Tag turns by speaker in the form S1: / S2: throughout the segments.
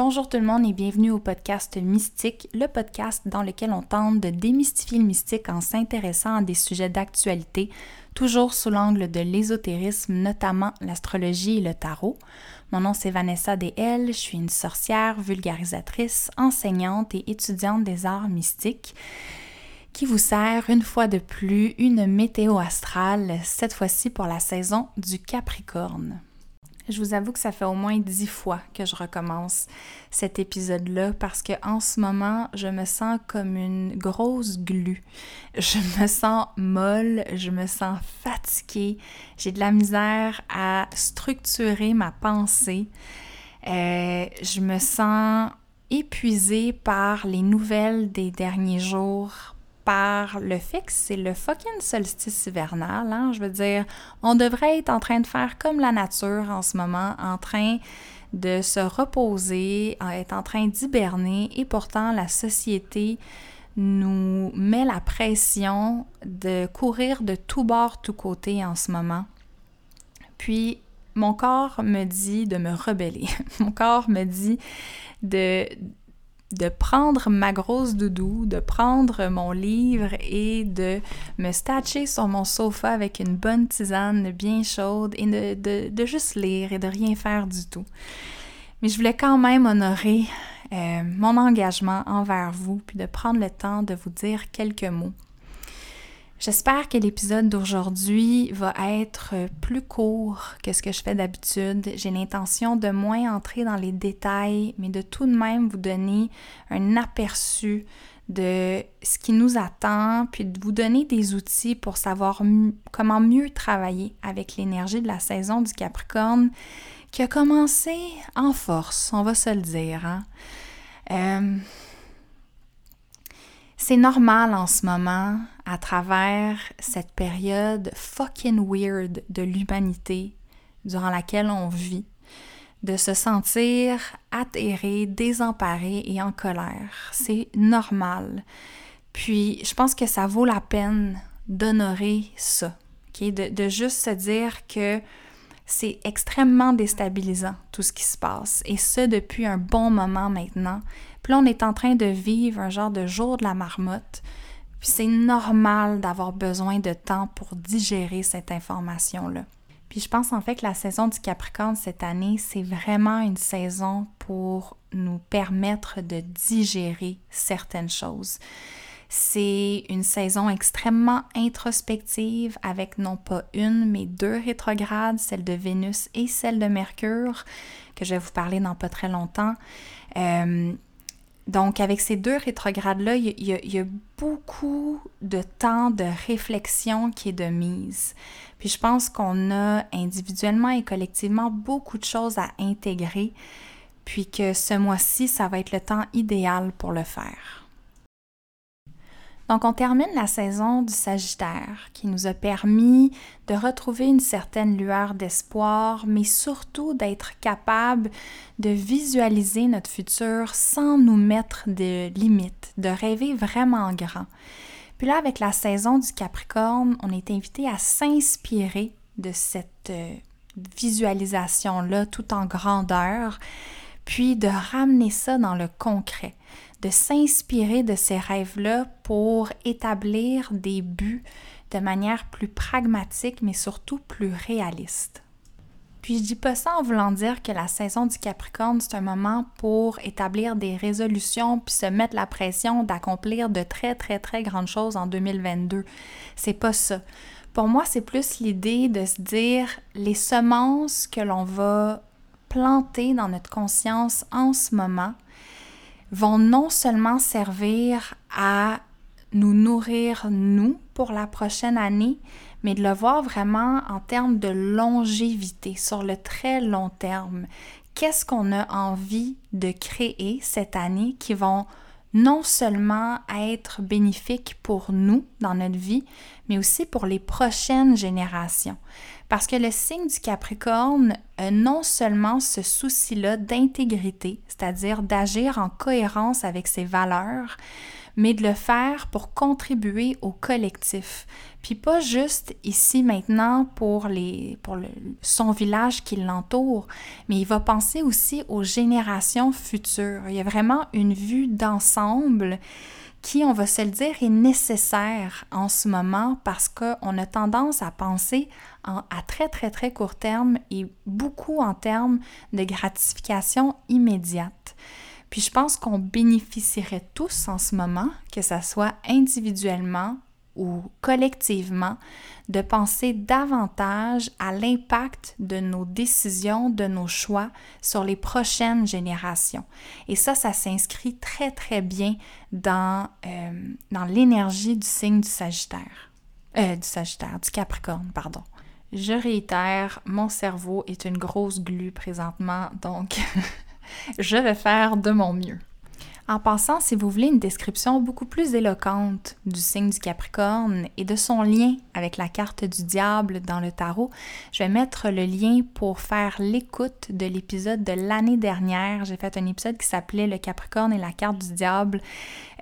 S1: Bonjour tout le monde et bienvenue au podcast Mystique, le podcast dans lequel on tente de démystifier le mystique en s'intéressant à des sujets d'actualité, toujours sous l'angle de l'ésotérisme, notamment l'astrologie et le tarot. Mon nom c'est Vanessa DL, je suis une sorcière, vulgarisatrice, enseignante et étudiante des arts mystiques qui vous sert une fois de plus une météo astrale, cette fois-ci pour la saison du Capricorne. Je vous avoue que ça fait au moins dix fois que je recommence cet épisode-là parce que en ce moment, je me sens comme une grosse glu. Je me sens molle, je me sens fatiguée, j'ai de la misère à structurer ma pensée. Euh, je me sens épuisée par les nouvelles des derniers jours, le que c'est le fucking solstice hivernal. Hein? Je veux dire, on devrait être en train de faire comme la nature en ce moment, en train de se reposer, être en train d'hiberner, et pourtant la société nous met la pression de courir de tout bord, tout côté en ce moment. Puis mon corps me dit de me rebeller. mon corps me dit de de prendre ma grosse doudou, de prendre mon livre et de me statcher sur mon sofa avec une bonne tisane bien chaude et de, de, juste lire et de rien faire du tout. Mais je voulais quand même honorer euh, mon engagement envers vous, puis de prendre le temps de vous dire quelques mots. J'espère que l'épisode d'aujourd'hui va être plus court que ce que je fais d'habitude. J'ai l'intention de moins entrer dans les détails, mais de tout de même vous donner un aperçu de ce qui nous attend, puis de vous donner des outils pour savoir comment mieux travailler avec l'énergie de la saison du Capricorne qui a commencé en force, on va se le dire. Hein? Euh, c'est normal en ce moment, à travers cette période fucking weird de l'humanité durant laquelle on vit, de se sentir atterré, désemparé et en colère. C'est normal. Puis, je pense que ça vaut la peine d'honorer ça, de, de juste se dire que c'est extrêmement déstabilisant tout ce qui se passe, et ce depuis un bon moment maintenant. Puis là, on est en train de vivre un genre de jour de la marmotte, puis c'est normal d'avoir besoin de temps pour digérer cette information-là. Puis je pense en fait que la saison du Capricorne cette année, c'est vraiment une saison pour nous permettre de digérer certaines choses. C'est une saison extrêmement introspective avec non pas une, mais deux rétrogrades, celle de Vénus et celle de Mercure, que je vais vous parler dans pas très longtemps. Euh, donc, avec ces deux rétrogrades-là, il y, a beaucoup de temps de réflexion qui est de mise. Puis je pense qu'on a individuellement et collectivement beaucoup de choses à intégrer, puis que ce mois-ci, ça va être le temps idéal pour le faire. Donc, on termine la saison du Sagittaire qui nous a permis de retrouver une certaine lueur d'espoir, mais surtout d'être capable de visualiser notre futur sans nous mettre de limites, de rêver vraiment grand. Puis là, avec la saison du Capricorne, on est invité à s'inspirer de cette euh, visualisation-là tout en grandeur, puis de ramener ça dans le concret de s'inspirer de ces rêves-là pour établir des buts de manière plus pragmatique, mais surtout plus réaliste. Puis je dis pas ça en voulant dire que la saison du Capricorne, c'est un moment pour établir des résolutions puis se mettre la pression d'accomplir de très très très grandes choses en 2022. C'est pas ça. Pour moi, c'est plus l'idée de se dire les semences que l'on va planter dans notre conscience en ce moment, vont non seulement servir à nous nourrir, nous, pour la prochaine année, mais de le voir vraiment en termes de longévité, sur le très long terme. Qu'est-ce qu'on a envie de créer cette année qui vont non seulement être bénéfiques pour nous dans notre vie, mais aussi pour les prochaines générations? Parce que le signe du Capricorne a non seulement ce souci-là d'intégrité, c'est-à-dire d'agir en cohérence avec ses valeurs, mais de le faire pour contribuer au collectif. Puis pas juste ici maintenant pour, les, pour son village qui l'entoure, mais il va penser aussi aux générations futures. Il y a vraiment une vue d'ensemble qui, on va se le dire, est nécessaire en ce moment parce qu'on a tendance à penser à très très très court terme et beaucoup en termes de gratification immédiate. Puis je pense qu'on bénéficierait tous en ce moment, que ce soit individuellement ou collectivement, de penser davantage à l'impact de nos décisions, de nos choix sur les prochaines générations. Et ça, ça s'inscrit très, très bien dans, euh, l'énergie du signe du Sagittaire. Euh, du Sagittaire, du Capricorne, pardon. Je réitère, mon cerveau est une grosse glu présentement, donc je vais faire de mon mieux. En passant, si vous voulez une description beaucoup plus éloquente du signe du Capricorne et de son lien avec la carte du diable dans le tarot, je vais mettre le lien pour faire l'écoute de l'épisode de l'année dernière. J'ai fait un épisode qui s'appelait Le Capricorne et la carte du diable,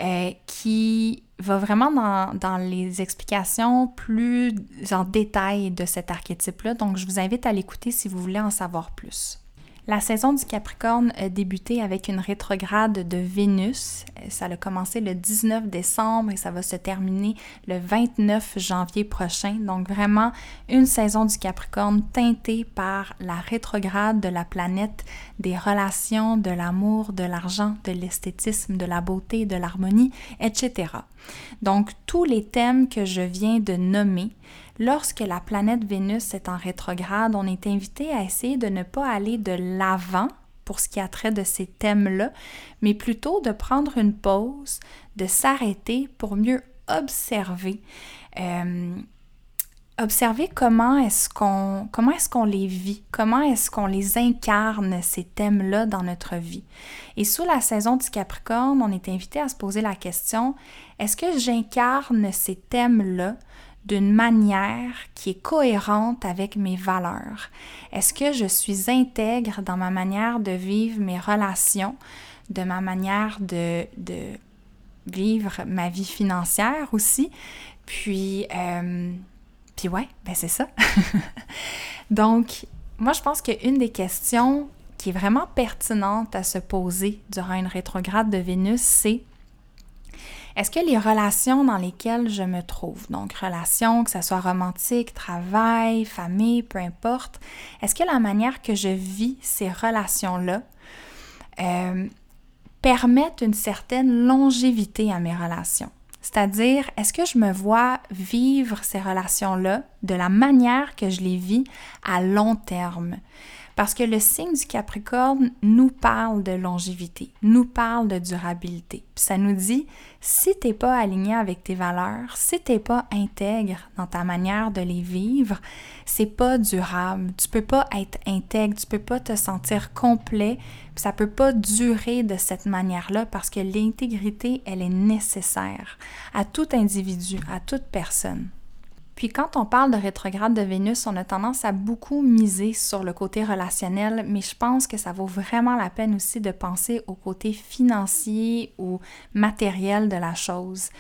S1: euh, qui va vraiment dans, dans, les explications plus en détail de cet archétype-là. Donc, je vous invite à l'écouter si vous voulez en savoir plus. La saison du Capricorne a débuté avec une rétrograde de Vénus. Ça a commencé le 19 décembre et ça va se terminer le 29 janvier prochain. Donc vraiment une saison du Capricorne teintée par la rétrograde de la planète, des relations, de l'amour, de l'argent, de l'esthétisme, de la beauté, de l'harmonie, etc. Donc tous les thèmes que je viens de nommer Lorsque la planète Vénus est en rétrograde, on est invité à essayer de ne pas aller de l'avant pour ce qui a trait de ces thèmes-là, mais plutôt de prendre une pause, de s'arrêter pour mieux observer. Euh, observer comment est-ce qu'on comment est-ce qu'on les vit, comment est-ce qu'on les incarne ces thèmes-là dans notre vie. Et sous la saison du Capricorne, on est invité à se poser la question est-ce que j'incarne ces thèmes-là d'une manière qui est cohérente avec mes valeurs? Est-ce que je suis intègre dans ma manière de vivre mes relations, de ma manière de, de vivre ma vie financière aussi? Puis, euh, puis ouais, ben c'est ça. Donc, moi, je pense qu'une des questions qui est vraiment pertinente à se poser durant une rétrograde de Vénus, c'est est-ce que les relations dans lesquelles je me trouve, donc relations, que ce soit romantique, travail, famille, peu importe, est-ce que la manière que je vis ces relations-là euh, permettent une certaine longévité à mes relations? C'est-à-dire, est-ce que je me vois vivre ces relations-là de la manière que je les vis à long terme? Parce que le signe du Capricorne nous parle de longévité, nous parle de durabilité. Ça nous dit, si tu n'es pas aligné avec tes valeurs, si tu n'es pas intègre dans ta manière de les vivre, c'est pas durable. Tu peux pas être intègre, tu peux pas te sentir complet, puis ça peut pas durer de cette manière-là parce que l'intégrité, elle est nécessaire à tout individu, à toute personne. Puis quand on parle de rétrograde de Vénus, on a tendance à beaucoup miser sur le côté relationnel, mais je pense que ça vaut vraiment la peine aussi de penser au côté financier ou matériel de la chose.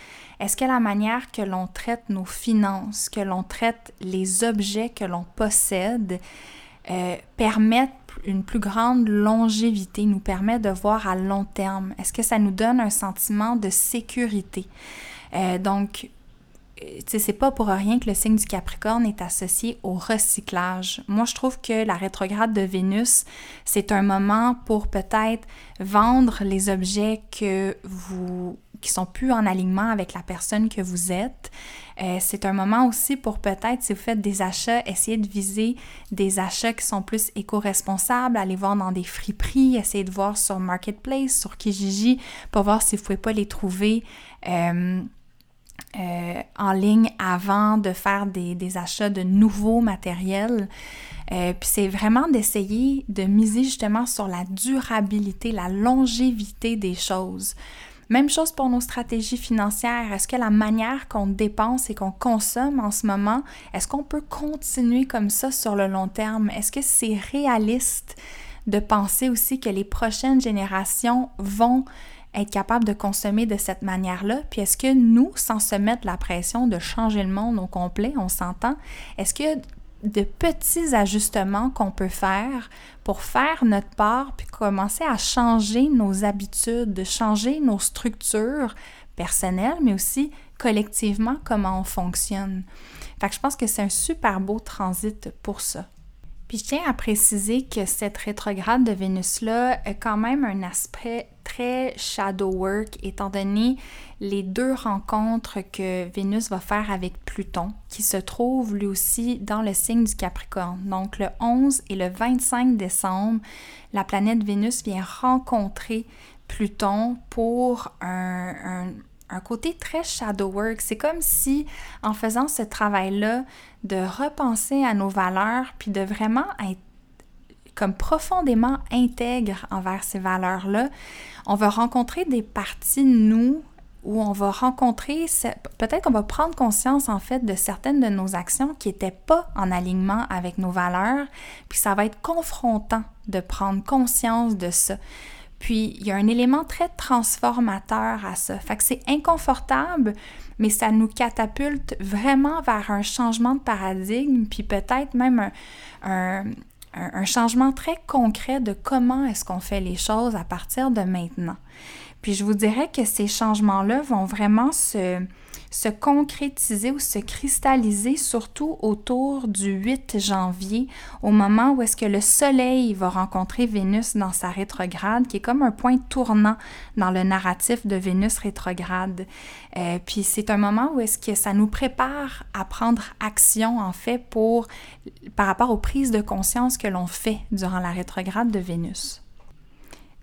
S1: Est-ce que la manière que l'on traite nos finances, que l'on traite les objets que l'on possède, euh, permettent une plus grande longévité, nous permet de voir à long terme? Est-ce que ça nous donne un sentiment de sécurité? Euh, donc, c'est pas pour rien que le signe du Capricorne est associé au recyclage. Moi, je trouve que la rétrograde de Vénus, c'est un moment pour peut-être vendre les objets que vous qui sont plus en alignement avec la personne que vous êtes. Euh, c'est un moment aussi pour peut-être, si vous faites des achats, essayer de viser des achats qui sont plus éco-responsables, aller voir dans des friperies, essayer de voir sur Marketplace, sur Kijiji, pour voir si vous pouvez pas les trouver. Euh, euh, en ligne avant de faire des, achats de nouveaux matériels. Euh, puis c'est vraiment d'essayer de miser justement sur la durabilité, la longévité des choses. Même chose pour nos stratégies financières. Est-ce que la manière qu'on dépense et qu'on consomme en ce moment, est-ce qu'on peut continuer comme ça sur le long terme? Est-ce que c'est réaliste de penser aussi que les prochaines générations vont être capables de consommer de cette manière-là? Puis est-ce que nous, sans se mettre la pression de changer le monde au complet, on s'entend, est-ce que de petits ajustements qu'on peut faire pour faire notre part, puis commencer à changer nos habitudes, de changer nos structures personnelles, mais aussi collectivement comment on fonctionne? Fait que je pense que c'est un super beau transit pour ça. Puis je tiens à préciser que cette rétrograde de Vénus-là a quand même un aspect très shadow work, étant donné les deux rencontres que Vénus va faire avec Pluton, qui se trouve lui aussi dans le signe du Capricorne. Donc le 11 et le 25 décembre, la planète Vénus vient rencontrer Pluton pour un, un côté très shadow work. C'est comme si, en faisant ce travail-là, de repenser à nos valeurs, puis de vraiment être comme profondément intègre envers ces valeurs-là, on va rencontrer des parties de nous où on va rencontrer, peut-être qu'on va prendre conscience en fait de certaines de nos actions qui n'étaient pas en alignement avec nos valeurs, puis ça va être confrontant de prendre conscience de ça. Puis il y a un élément très transformateur à ça. Fait que c'est inconfortable, mais ça nous catapulte vraiment vers un changement de paradigme, puis peut-être même un, un, changement très concret de comment est-ce qu'on fait les choses à partir de maintenant. Puis je vous dirais que ces changements-là vont vraiment se, se concrétiser ou se cristalliser surtout autour du 8 janvier, au moment où est-ce que le Soleil va rencontrer Vénus dans sa rétrograde, qui est comme un point tournant dans le narratif de Vénus rétrograde. Euh, puis c'est un moment où est-ce que ça nous prépare à prendre action, en fait, pour, par rapport aux prises de conscience que l'on fait durant la rétrograde de Vénus.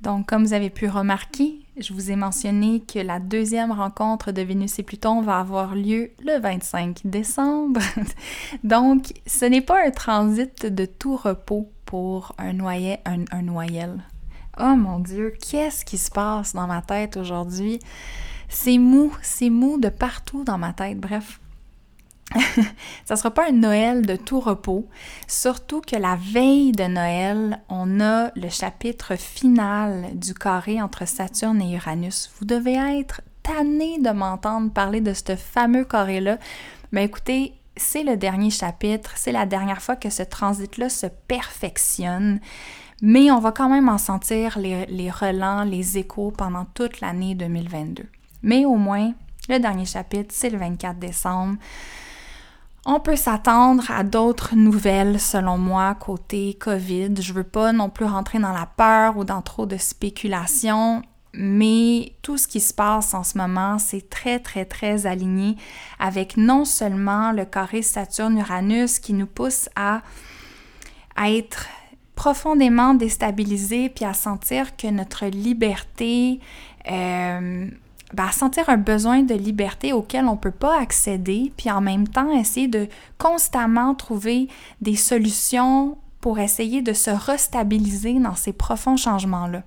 S1: Donc, comme vous avez pu remarquer, je vous ai mentionné que la deuxième rencontre de Vénus et Pluton va avoir lieu le 25 décembre. Donc, ce n'est pas un transit de tout repos pour un, noyer, un, un noyel. Oh mon Dieu, qu'est-ce qui se passe dans ma tête aujourd'hui? C'est mou, c'est mou de partout dans ma tête. Bref, ça sera pas un Noël de tout repos, surtout que la veille de Noël, on a le chapitre final du carré entre Saturne et Uranus. Vous devez être tanné de m'entendre parler de ce fameux carré-là. Mais écoutez, c'est le dernier chapitre, c'est la dernière fois que ce transit-là se perfectionne. Mais on va quand même en sentir les, les relents, les échos pendant toute l'année 2022. Mais au moins, le dernier chapitre, c'est le 24 décembre. On peut s'attendre à d'autres nouvelles, selon moi, côté COVID. Je veux pas non plus rentrer dans la peur ou dans trop de spéculation, mais tout ce qui se passe en ce moment, c'est très, très, très aligné avec non seulement le carré Saturne-Uranus qui nous pousse à, à être profondément déstabilisés puis à sentir que notre liberté, euh, ben, sentir un besoin de liberté auquel on ne peut pas accéder, puis en même temps essayer de constamment trouver des solutions pour essayer de se restabiliser dans ces profonds changements-là.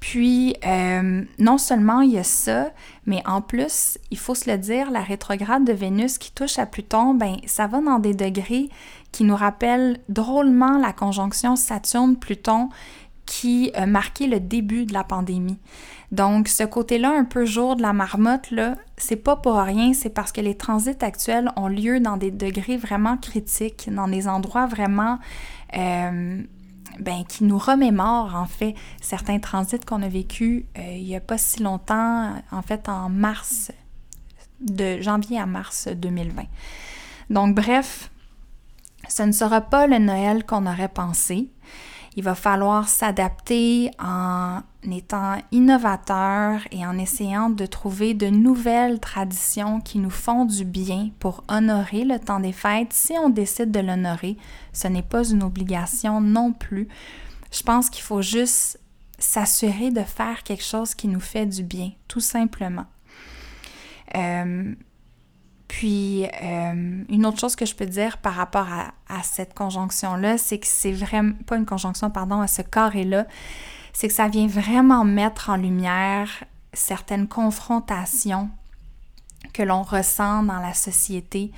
S1: Puis, euh, non seulement il y a ça, mais en plus, il faut se le dire, la rétrograde de Vénus qui touche à Pluton, ben, ça va dans des degrés qui nous rappellent drôlement la conjonction Saturne-Pluton qui a marqué le début de la pandémie. Donc, ce côté-là, un peu jour de la marmotte, là, c'est pas pour rien, c'est parce que les transits actuels ont lieu dans des degrés vraiment critiques, dans des endroits vraiment euh, ben, qui nous remémorent, en fait, certains transits qu'on a vécu euh, il y a pas si longtemps, en fait, en mars, de janvier à mars 2020. Donc, bref, ce ne sera pas le Noël qu'on aurait pensé. Il va falloir s'adapter en étant innovateur et en essayant de trouver de nouvelles traditions qui nous font du bien pour honorer le temps des fêtes. Si on décide de l'honorer, ce n'est pas une obligation non plus. Je pense qu'il faut juste s'assurer de faire quelque chose qui nous fait du bien, tout simplement. Euh, puis, euh, une autre chose que je peux dire par rapport à, cette conjonction-là, c'est que c'est vraiment pas une conjonction, pardon, à ce carré-là, c'est que ça vient vraiment mettre en lumière certaines confrontations que l'on ressent dans la société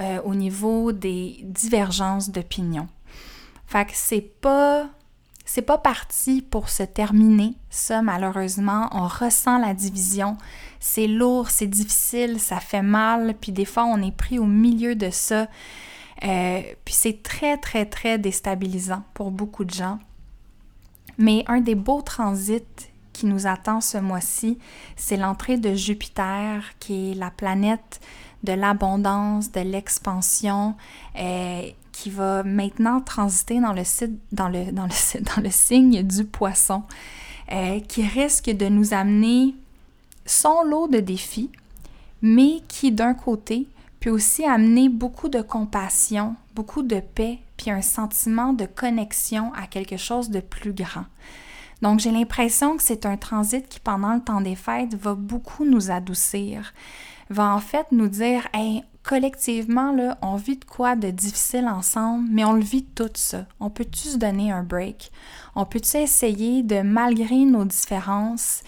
S1: euh, au niveau des divergences d'opinion. Fait que c'est pas c'est pas parti pour se terminer, ça malheureusement, on ressent la division, c'est lourd, c'est difficile, ça fait mal, puis des fois on est pris au milieu de ça, euh, puis c'est très très très déstabilisant pour beaucoup de gens. Mais un des beaux transits qui nous attend ce mois-ci, c'est l'entrée de Jupiter, qui est la planète de l'abondance, de l'expansion, euh, qui va maintenant transiter dans le, signe du poisson, euh, qui risque de nous amener son lot de défis, mais qui d'un côté peut aussi amener beaucoup de compassion, beaucoup de paix, puis un sentiment de connexion à quelque chose de plus grand. Donc j'ai l'impression que c'est un transit qui pendant le temps des fêtes va beaucoup nous adoucir, va en fait nous dire collectivement là, on vit de quoi de difficile ensemble, mais on le vit tout ça. On peut-tu se donner un break? On peut-tu essayer de malgré nos différences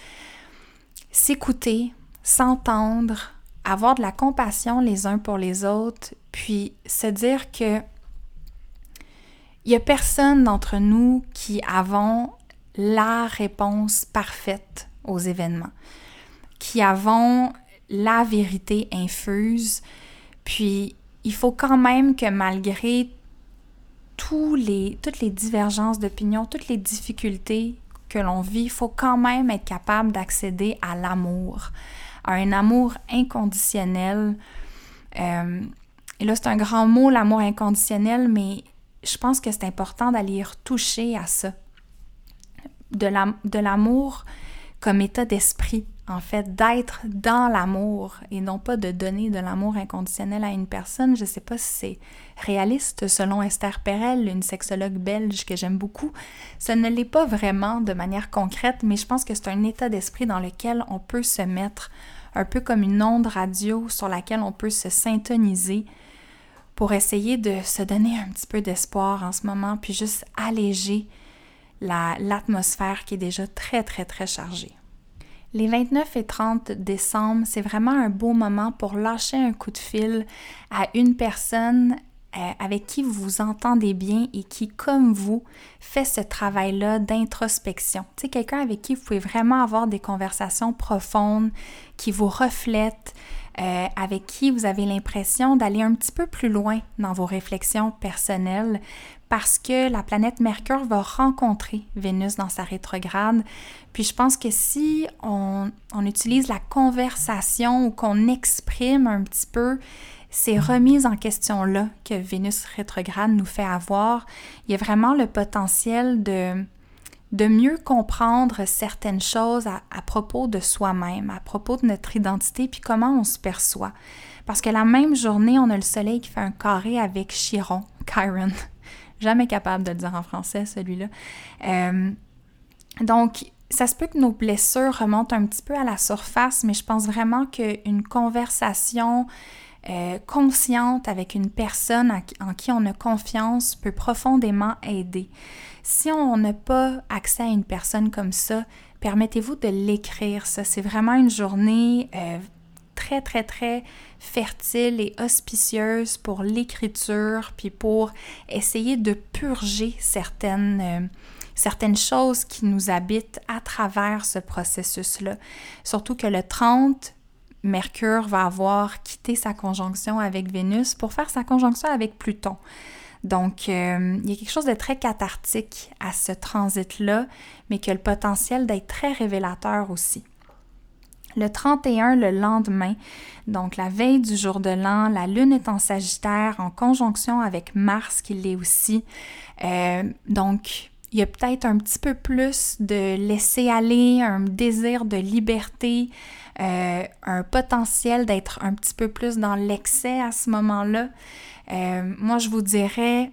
S1: s'écouter, s'entendre, avoir de la compassion les uns pour les autres, puis se dire que il n'y a personne d'entre nous qui avons la réponse parfaite aux événements, qui avons la vérité infuse, puis il faut quand même que malgré toutes les divergences d'opinion, toutes les difficultés que l'on vit, il faut quand même être capable d'accéder à l'amour, à un amour inconditionnel. Euh, et là, c'est un grand mot, l'amour inconditionnel, mais je pense que c'est important d'aller retoucher à ça. De l'amour comme état d'esprit, en fait, d'être dans l'amour et non pas de donner de l'amour inconditionnel à une personne. Je ne sais pas si c'est réaliste selon Esther Perel, une sexologue belge que j'aime beaucoup. Ce ne l'est pas vraiment de manière concrète, mais je pense que c'est un état d'esprit dans lequel on peut se mettre un peu comme une onde radio sur laquelle on peut se syntoniser pour essayer de se donner un petit peu d'espoir en ce moment, puis juste alléger l'atmosphère qui est déjà très, très, très chargée. Les 29 et 30 décembre, c'est vraiment un beau moment pour lâcher un coup de fil à une personne euh, avec qui vous vous entendez bien et qui, comme vous, fait ce travail-là d'introspection. Tu sais, quelqu'un avec qui vous pouvez vraiment avoir des conversations profondes, qui vous reflètent, euh, avec qui vous avez l'impression d'aller un petit peu plus loin dans vos réflexions personnelles parce que la planète Mercure va rencontrer Vénus dans sa rétrograde. Puis je pense que si on, utilise la conversation ou qu'on exprime un petit peu ces remises en question-là que Vénus rétrograde nous fait avoir, il y a vraiment le potentiel de, de mieux comprendre certaines choses à, propos de soi-même, à propos de notre identité, puis comment on se perçoit. Parce que la même journée, on a le soleil qui fait un carré avec Chiron, Chiron. Jamais capable de le dire en français, celui-là. Euh, donc, ça se peut que nos blessures remontent un petit peu à la surface, mais je pense vraiment qu'une conversation euh, consciente avec une personne en, qui on a confiance peut profondément aider. Si on n'a pas accès à une personne comme ça, permettez-vous de l'écrire. Ça, c'est vraiment une journée euh, très, très, très fertile et auspicieuse pour l'écriture, puis pour essayer de purger certaines, euh, choses qui nous habitent à travers ce processus-là. Surtout que le 30 Mercure va avoir quitté sa conjonction avec Vénus pour faire sa conjonction avec Pluton. Donc, euh, il y a quelque chose de très cathartique à ce transit-là, mais qui a le potentiel d'être très révélateur aussi. Le 31, le lendemain, donc la veille du jour de l'an, la Lune est en Sagittaire en conjonction avec Mars qui l'est aussi. Euh, donc, il y a peut-être un petit peu plus de laisser aller, un désir de liberté, euh, un potentiel d'être un petit peu plus dans l'excès à ce moment-là. Euh, moi, je vous dirais,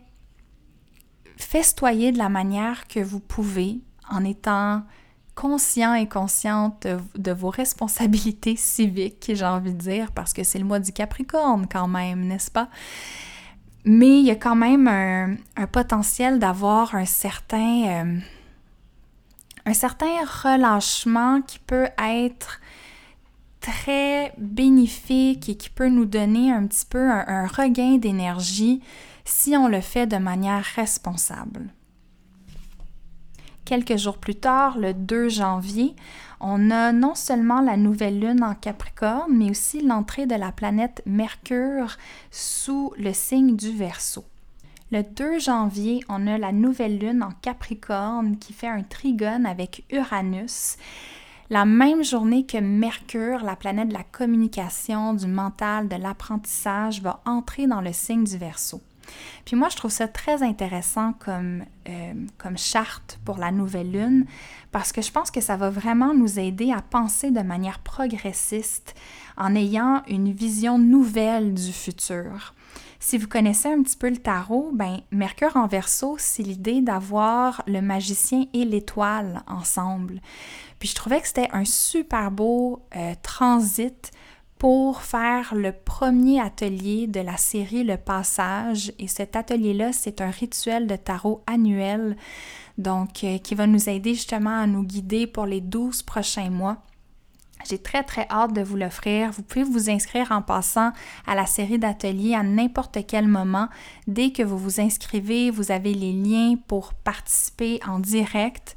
S1: festoyez de la manière que vous pouvez en étant conscient et consciente de, vos responsabilités civiques, j'ai envie de dire, parce que c'est le mois du Capricorne quand même, n'est-ce pas? Mais il y a quand même un, potentiel d'avoir un certain... Euh, un certain relâchement qui peut être très bénéfique et qui peut nous donner un petit peu un, regain d'énergie si on le fait de manière responsable. Quelques jours plus tard, le 2 janvier, on a non seulement la nouvelle lune en Capricorne, mais aussi l'entrée de la planète Mercure sous le signe du Verseau. Le 2 janvier, on a la nouvelle lune en Capricorne qui fait un trigone avec Uranus. La même journée que Mercure, la planète de la communication, du mental, de l'apprentissage, va entrer dans le signe du Verseau. Puis moi, je trouve ça très intéressant comme, euh, comme charte pour la nouvelle lune parce que je pense que ça va vraiment nous aider à penser de manière progressiste en ayant une vision nouvelle du futur. Si vous connaissez un petit peu le tarot, ben Mercure en Verseau, c'est l'idée d'avoir le magicien et l'étoile ensemble. Puis je trouvais que c'était un super beau euh, transit pour faire le premier atelier de la série Le Passage. Et cet atelier-là, c'est un rituel de tarot annuel, donc euh, qui va nous aider justement à nous guider pour les 12 prochains mois. J'ai très très hâte de vous l'offrir. Vous pouvez vous inscrire en passant à la série d'ateliers à n'importe quel moment. Dès que vous vous inscrivez, vous avez les liens pour participer en direct.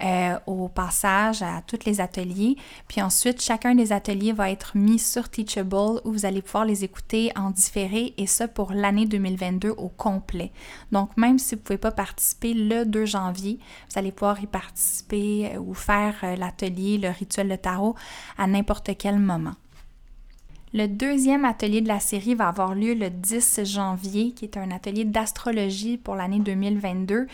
S1: Euh, au passage à tous les ateliers. Puis ensuite, chacun des ateliers va être mis sur Teachable où vous allez pouvoir les écouter en différé et ça pour l'année 2022 au complet. Donc même si vous ne pouvez pas participer le 2 janvier, vous allez pouvoir y participer euh, ou faire euh, l'atelier, le rituel de tarot à n'importe quel moment. Le deuxième atelier de la série va avoir lieu le 10 janvier, qui est un atelier d'astrologie pour l'année 2022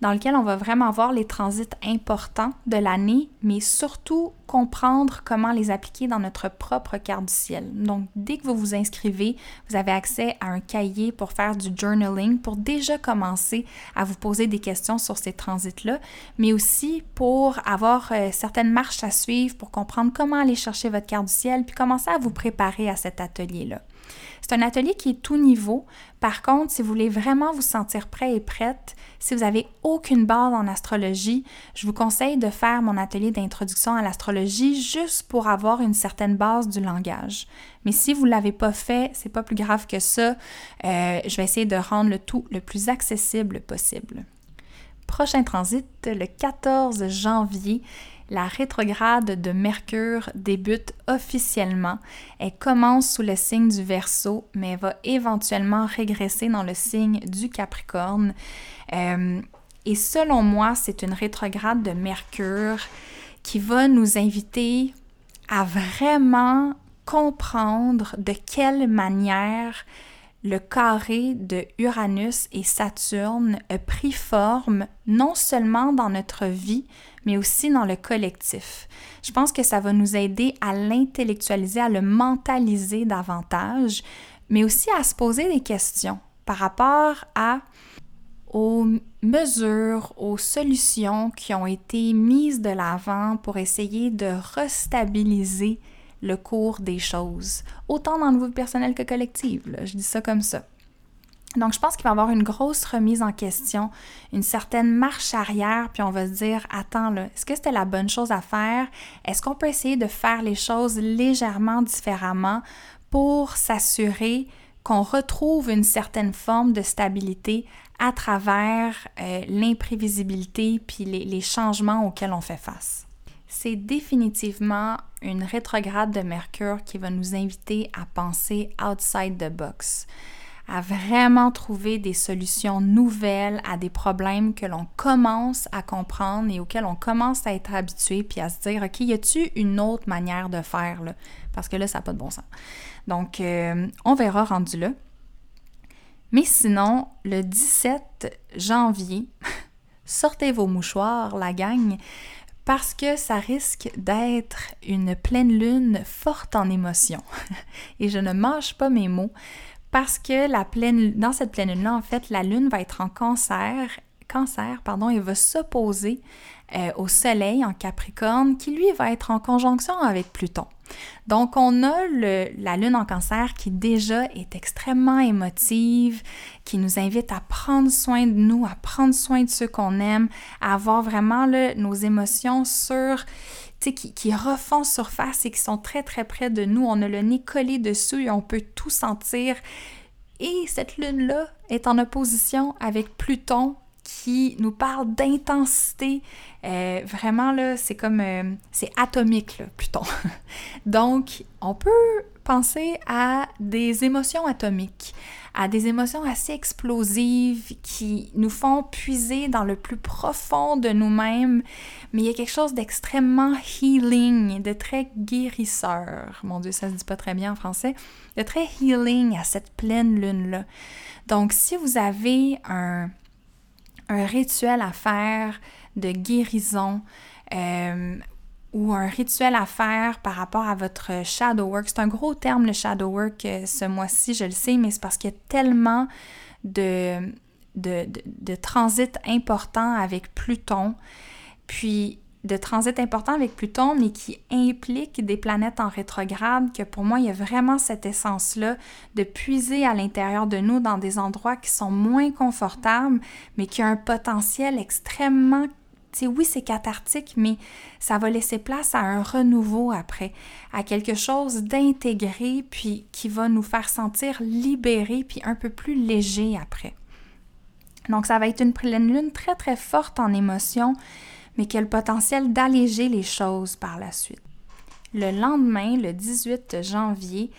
S1: dans lequel on va vraiment voir les transits importants de l'année, mais surtout comprendre comment les appliquer dans notre propre carte du ciel. Donc, dès que vous vous inscrivez, vous avez accès à un cahier pour faire du journaling, pour déjà commencer à vous poser des questions sur ces transits-là, mais aussi pour avoir euh, certaines marches à suivre, pour comprendre comment aller chercher votre carte du ciel, puis commencer à vous préparer à cet atelier-là. C'est un atelier qui est tout niveau. Par contre, si vous voulez vraiment vous sentir prêt et prête, si vous n'avez aucune base en astrologie, je vous conseille de faire mon atelier d'introduction à l'astrologie juste pour avoir une certaine base du langage. Mais si vous ne l'avez pas fait, c'est pas plus grave que ça. Euh, je vais essayer de rendre le tout le plus accessible possible. Prochain transit, le 14 janvier, la rétrograde de Mercure débute officiellement. Elle commence sous le signe du Verseau, mais va éventuellement régresser dans le signe du Capricorne. Euh, et selon moi, c'est une rétrograde de Mercure qui va nous inviter à vraiment comprendre de quelle manière le carré de Uranus et Saturne a pris forme non seulement dans notre vie, mais aussi dans le collectif. Je pense que ça va nous aider à l'intellectualiser, à le mentaliser davantage, mais aussi à se poser des questions par rapport aux mesures, aux solutions qui ont été mises de l'avant pour essayer de restabiliser le cours des choses, autant dans le niveau personnel que collectif. Je dis ça comme ça. Donc, je pense qu'il va y avoir une grosse remise en question, une certaine marche arrière, puis on va se dire, attends, est-ce que c'était la bonne chose à faire? Est-ce qu'on peut essayer de faire les choses légèrement différemment pour s'assurer qu'on retrouve une certaine forme de stabilité à travers euh, l'imprévisibilité puis les changements auxquels on fait face? C'est définitivement une rétrograde de Mercure qui va nous inviter à penser outside the box à vraiment trouver des solutions nouvelles à des problèmes que l'on commence à comprendre et auxquels on commence à être habitué, puis à se dire, OK, y a-tu une autre manière de faire, là? Parce que là, ça n'a pas de bon sens. Donc, euh, on verra rendu là. Mais sinon, le 17 janvier, sortez vos mouchoirs, la gang, parce que ça risque d'être une pleine lune forte en émotions. Et je ne mâche pas mes mots parce que la pleine, dans cette pleine lune-là, en fait, la lune va être en cancer. Cancer, pardon, il va s'opposer euh, au Soleil en Capricorne, qui lui va être en conjonction avec Pluton. Donc, on a la lune en cancer qui déjà est extrêmement émotive, qui nous invite à prendre soin de nous, à prendre soin de ceux qu'on aime, à avoir vraiment nos émotions sur, qui, qui refont surface et qui sont très très près de nous. On a le nez collé dessus et on peut tout sentir. Et cette lune-là est en opposition avec Pluton qui nous parle d'intensité. Euh, vraiment, là, c'est comme... Euh, c'est atomique, là, Pluton. Donc, on peut penser à des émotions atomiques, à des émotions assez explosives qui nous font puiser dans le plus profond de nous-mêmes, mais il y a quelque chose d'extrêmement healing, de très guérisseur. Mon Dieu, ça se dit pas très bien en français. De très healing à cette pleine lune-là. Donc, si vous avez un un rituel à faire de guérison euh, ou un rituel à faire par rapport à votre shadow work. C'est un gros terme le shadow work euh, ce mois-ci, je le sais, mais c'est parce qu'il y a tellement de, de, de, de transit importants avec Pluton. Puis de transit important avec Pluton, mais qui implique des planètes en rétrograde, que pour moi, il y a vraiment cette essence-là de puiser à l'intérieur de nous dans des endroits qui sont moins confortables, mais qui ont un potentiel extrêmement sais, oui, c'est cathartique, mais ça va laisser place à un renouveau après, à quelque chose d'intégré, puis qui va nous faire sentir libérés, puis un peu plus légers après. Donc, ça va être une pleine lune très, très forte en émotion, mais qui a le potentiel d'alléger les choses par la suite. Le lendemain, le 18 janvier,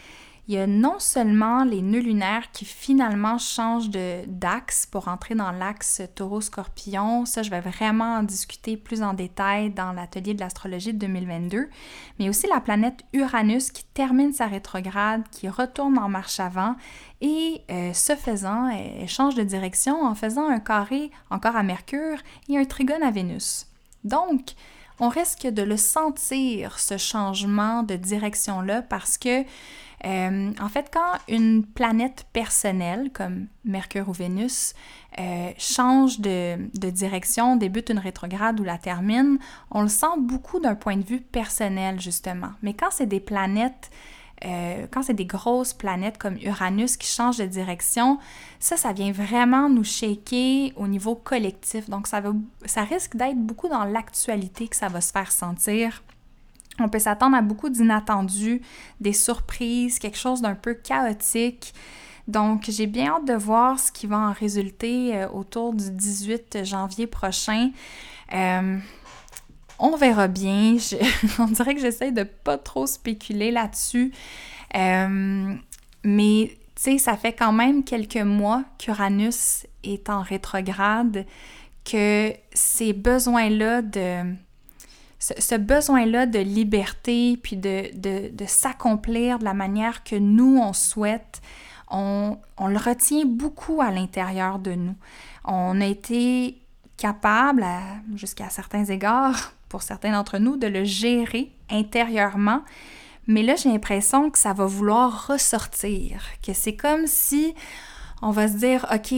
S1: il y a non seulement les nœuds lunaires qui finalement changent d'axe pour entrer dans l'axe taureau-scorpion, ça je vais vraiment en discuter plus en détail dans l'atelier de l'astrologie de 2022, mais aussi la planète Uranus qui termine sa rétrograde, qui retourne en marche avant et euh, ce faisant, elle change de direction en faisant un carré encore à Mercure et un trigone à Vénus. Donc, on risque de le sentir, ce changement de direction-là, parce que, euh, en fait, quand une planète personnelle, comme Mercure ou Vénus, euh, change de, de, direction, débute une rétrograde ou la termine, on le sent beaucoup d'un point de vue personnel, justement. Mais quand c'est des planètes euh, quand c'est des grosses planètes comme Uranus qui changent de direction, ça, ça vient vraiment nous shaker au niveau collectif. Donc, ça, risque d'être beaucoup dans l'actualité que ça va se faire sentir. On peut s'attendre à beaucoup d'inattendus, des surprises, quelque chose d'un peu chaotique. Donc, j'ai bien hâte de voir ce qui va en résulter euh, autour du 18 janvier prochain. Euh, on verra bien. on dirait que j'essaie de pas trop spéculer là-dessus. Euh, mais tu sais, ça fait quand même quelques mois qu'Uranus est en rétrograde, que ces besoins-là de. Ce, besoin-là de liberté, puis de, de, s'accomplir de la manière que nous, on souhaite, on, on le retient beaucoup à l'intérieur de nous. On a été capable, jusqu'à certains égards, pour certains d'entre nous, de le gérer intérieurement. Mais là, j'ai l'impression que ça va vouloir ressortir, que c'est comme si on va se dire, OK,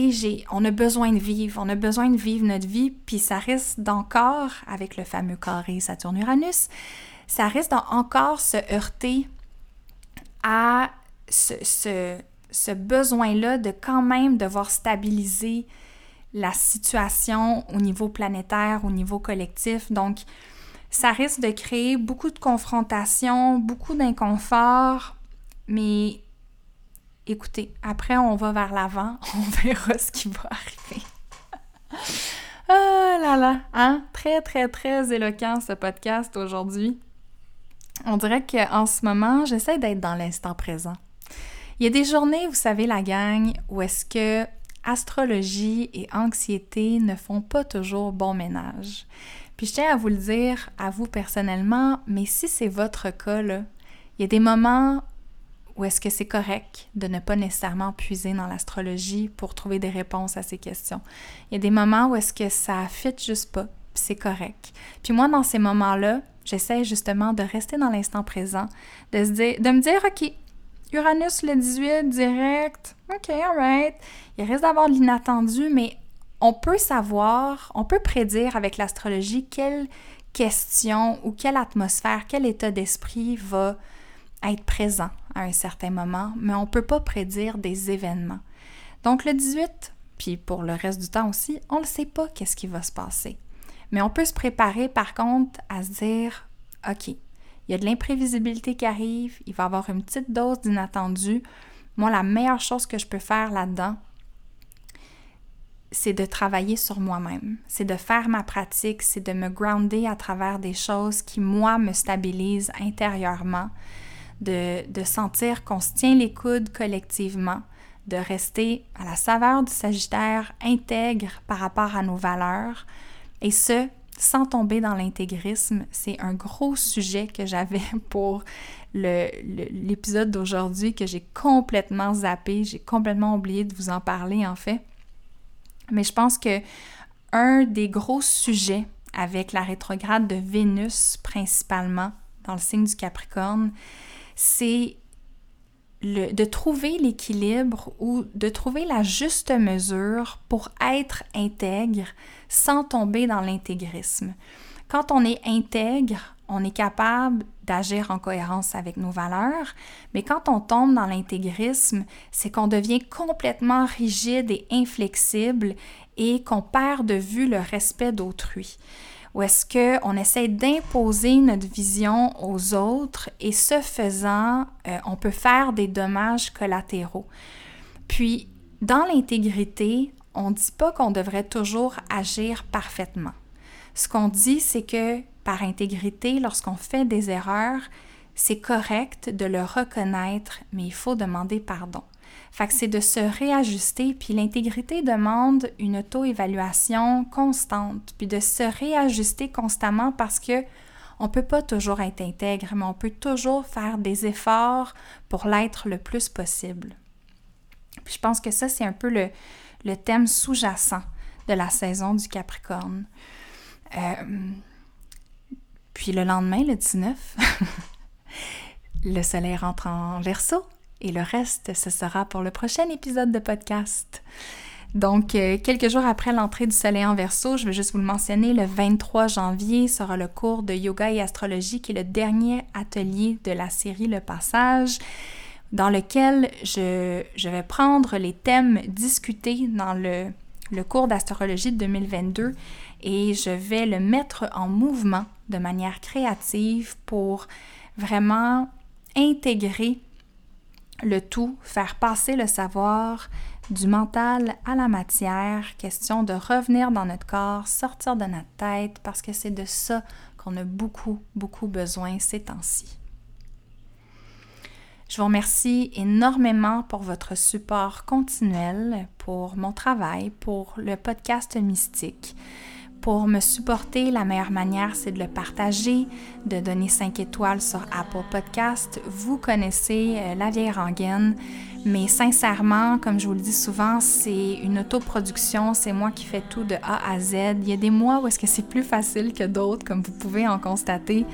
S1: on a besoin de vivre, on a besoin de vivre notre vie, puis ça risque d'encore, avec le fameux carré Saturne-Uranus, ça risque d'encore se heurter à ce, ce, ce besoin-là de quand même devoir stabiliser la situation au niveau planétaire, au niveau collectif. Donc, ça risque de créer beaucoup de confrontations, beaucoup d'inconfort, mais écoutez, après on va vers l'avant, on verra ce qui va arriver. ah là là, hein? Très, très, très éloquent ce podcast aujourd'hui. On dirait qu'en ce moment, j'essaie d'être dans l'instant présent. Il y a des journées, vous savez, la gang, où est-ce que astrologie et anxiété ne font pas toujours bon ménage. Puis je tiens à vous le dire, à vous personnellement, mais si c'est votre cas, il y a des moments où est-ce que c'est correct de ne pas nécessairement puiser dans l'astrologie pour trouver des réponses à ces questions. Il y a des moments où est-ce que ça fit juste pas, c'est correct. Puis moi, dans ces moments-là, j'essaie justement de rester dans l'instant présent, de, se dire, de me dire, OK, Uranus le 18 direct, OK, alright. Il risque d'avoir de l'inattendu, mais on peut savoir, on peut prédire avec l'astrologie quelle question ou quelle atmosphère, quel état d'esprit va être présent à un certain moment, mais on ne peut pas prédire des événements. Donc le 18, puis pour le reste du temps aussi, on ne sait pas qu'est-ce qui va se passer. Mais on peut se préparer par contre à se dire, OK, il y a de l'imprévisibilité qui arrive, il va y avoir une petite dose d'inattendu. Moi, la meilleure chose que je peux faire là-dedans, c'est de travailler sur moi-même, c'est de faire ma pratique, c'est de me grounder à travers des choses qui, moi, me stabilisent intérieurement, de, de sentir qu'on se tient les coudes collectivement, de rester à la saveur du Sagittaire intègre par rapport à nos valeurs, et ce, sans tomber dans l'intégrisme. C'est un gros sujet que j'avais pour l'épisode d'aujourd'hui que j'ai complètement zappé, j'ai complètement oublié de vous en parler en fait. Mais je pense que un des gros sujets avec la rétrograde de Vénus principalement dans le signe du Capricorne, c'est de trouver l'équilibre ou de trouver la juste mesure pour être intègre sans tomber dans l'intégrisme. Quand on est intègre, on est capable d'agir en cohérence avec nos valeurs, mais quand on tombe dans l'intégrisme, c'est qu'on devient complètement rigide et inflexible et qu'on perd de vue le respect d'autrui ou est-ce qu'on essaie d'imposer notre vision aux autres et ce faisant, euh, on peut faire des dommages collatéraux. Puis, dans l'intégrité, on ne dit pas qu'on devrait toujours agir parfaitement. Ce qu'on dit, c'est que par intégrité, lorsqu'on fait des erreurs, c'est correct de le reconnaître, mais il faut demander pardon. Fait que c'est de se réajuster, puis l'intégrité demande une auto-évaluation constante, puis de se réajuster constamment parce que on peut pas toujours être intègre, mais on peut toujours faire des efforts pour l'être le plus possible. Puis je pense que ça, c'est un peu le, le thème sous-jacent de la saison du Capricorne. Euh, puis le lendemain, le 19, le soleil rentre en verso et le reste, ce sera pour le prochain épisode de podcast. Donc, euh, quelques jours après l'entrée du soleil en verso, je vais juste vous le mentionner, le 23 janvier sera le cours de yoga et astrologie qui est le dernier atelier de la série Le Passage, dans lequel je, je vais prendre les thèmes discutés dans le, le cours d'astrologie de 2022 et je vais le mettre en mouvement de manière créative pour vraiment intégrer le tout, faire passer le savoir du mental à la matière, question de revenir dans notre corps, sortir de notre tête, parce que c'est de ça qu'on a beaucoup, beaucoup besoin ces temps-ci. Je vous remercie énormément pour votre support continuel, pour mon travail, pour le podcast mystique. Pour me supporter, la meilleure manière, c'est de le partager, de donner 5 étoiles sur Apple Podcast. Vous connaissez euh, la vieille rengaine, mais sincèrement, comme je vous le dis souvent, c'est une autoproduction, c'est moi qui fais tout de A à Z. Il y a des mois où est-ce que c'est plus facile que d'autres, comme vous pouvez en constater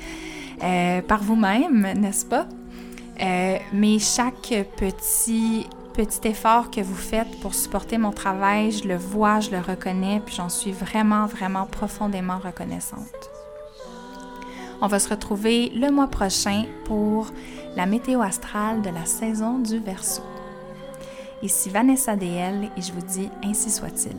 S1: euh, par vous-même, n'est-ce pas? Euh, mais chaque petit petit effort que vous faites pour supporter mon travail, je le vois, je le reconnais, puis j'en suis vraiment, vraiment profondément reconnaissante. On va se retrouver le mois prochain pour la météo astrale de la saison du Verseau. Ici Vanessa DL et je vous dis ainsi soit-il.